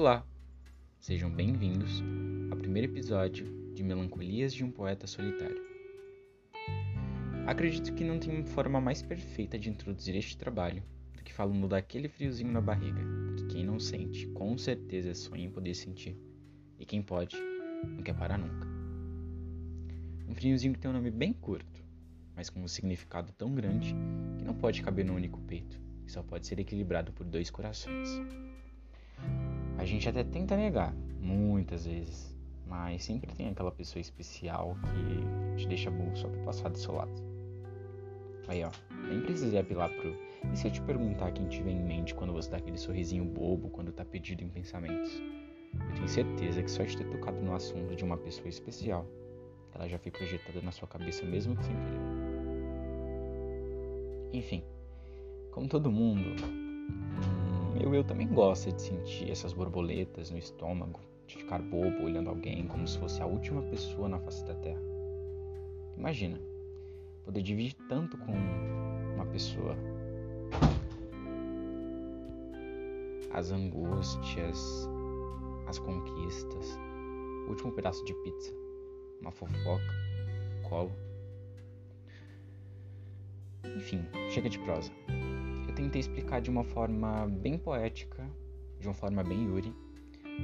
Olá, sejam bem-vindos ao primeiro episódio de Melancolias de um Poeta Solitário. Acredito que não tem forma mais perfeita de introduzir este trabalho do que falando daquele friozinho na barriga, que quem não sente com certeza sonha em poder sentir, e quem pode não quer parar nunca. Um friozinho que tem um nome bem curto, mas com um significado tão grande que não pode caber no único peito e só pode ser equilibrado por dois corações. A gente até tenta negar, muitas vezes, mas sempre tem aquela pessoa especial que te deixa bom só por passar do seu lado. Aí ó, nem precisei apelar pro. E se eu te perguntar quem te vem em mente quando você dá aquele sorrisinho bobo quando tá perdido em pensamentos? Eu tenho certeza que só de ter tocado no assunto de uma pessoa especial, ela já foi projetada na sua cabeça mesmo que sem querer. Enfim, como todo mundo, meu eu também gosta de sentir essas borboletas no estômago, de ficar bobo olhando alguém como se fosse a última pessoa na face da Terra. Imagina, poder dividir tanto com uma pessoa as angústias, as conquistas, o último pedaço de pizza, uma fofoca, colo. Enfim, chega de prosa tentei explicar de uma forma bem poética, de uma forma bem Yuri,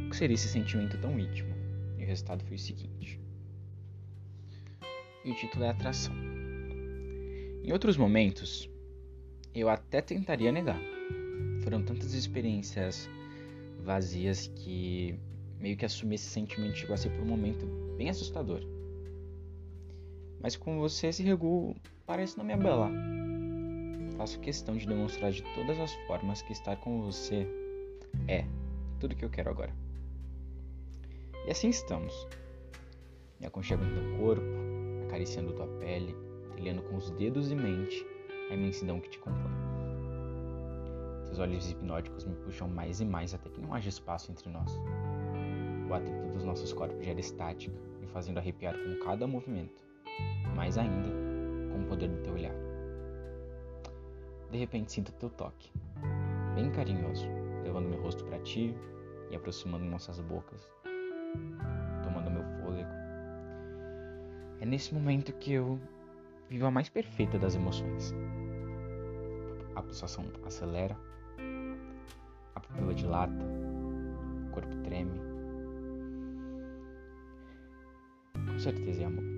o que seria esse sentimento tão íntimo. E o resultado foi o seguinte. E o título é Atração. Em outros momentos, eu até tentaria negar. Foram tantas experiências vazias que meio que assumir esse sentimento chegou a ser por um momento bem assustador. Mas com você, esse regu parece não me abelar faço questão de demonstrar de todas as formas que estar com você é tudo que eu quero agora. E assim estamos. Me aconchego em teu corpo, acariciando tua pele, trilhando com os dedos e mente a imensidão que te compõe. Teus olhos hipnóticos me puxam mais e mais até que não haja espaço entre nós. O atrito dos nossos corpos gera estática, me fazendo arrepiar com cada movimento, mais ainda com o poder do teu olhar. De repente sinto teu toque, bem carinhoso, levando meu rosto para ti e aproximando nossas bocas, tomando meu fôlego. É nesse momento que eu vivo a mais perfeita das emoções. A pulsação acelera, a pupila dilata, o corpo treme. Com certeza é amor.